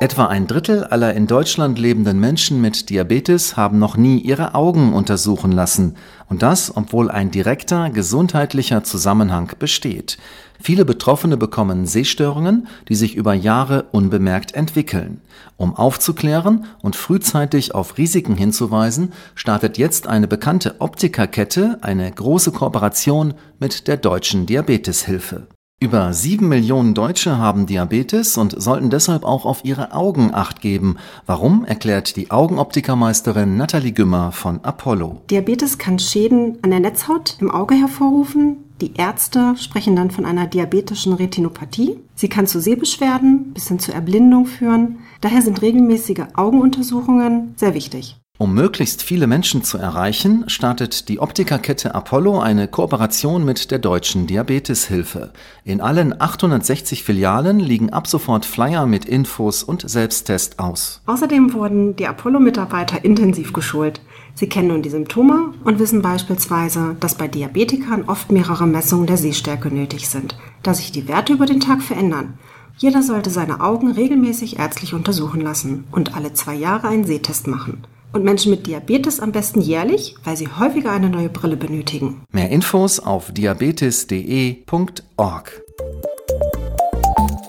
Etwa ein Drittel aller in Deutschland lebenden Menschen mit Diabetes haben noch nie ihre Augen untersuchen lassen. Und das, obwohl ein direkter gesundheitlicher Zusammenhang besteht. Viele Betroffene bekommen Sehstörungen, die sich über Jahre unbemerkt entwickeln. Um aufzuklären und frühzeitig auf Risiken hinzuweisen, startet jetzt eine bekannte Optikerkette eine große Kooperation mit der Deutschen Diabeteshilfe. Über sieben Millionen Deutsche haben Diabetes und sollten deshalb auch auf ihre Augen acht geben. Warum, erklärt die Augenoptikermeisterin Nathalie Gümmer von Apollo. Diabetes kann Schäden an der Netzhaut im Auge hervorrufen. Die Ärzte sprechen dann von einer diabetischen Retinopathie. Sie kann zu Sehbeschwerden bis hin zur Erblindung führen. Daher sind regelmäßige Augenuntersuchungen sehr wichtig. Um möglichst viele Menschen zu erreichen, startet die Optikerkette Apollo eine Kooperation mit der Deutschen Diabeteshilfe. In allen 860 Filialen liegen ab sofort Flyer mit Infos und Selbsttest aus. Außerdem wurden die Apollo-Mitarbeiter intensiv geschult. Sie kennen nun die Symptome und wissen beispielsweise, dass bei Diabetikern oft mehrere Messungen der Sehstärke nötig sind, da sich die Werte über den Tag verändern. Jeder sollte seine Augen regelmäßig ärztlich untersuchen lassen und alle zwei Jahre einen Sehtest machen und Menschen mit Diabetes am besten jährlich, weil sie häufiger eine neue Brille benötigen. Mehr Infos auf diabetes.de.org.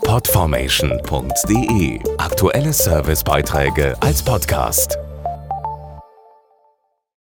Podformation.de Aktuelle Servicebeiträge als Podcast.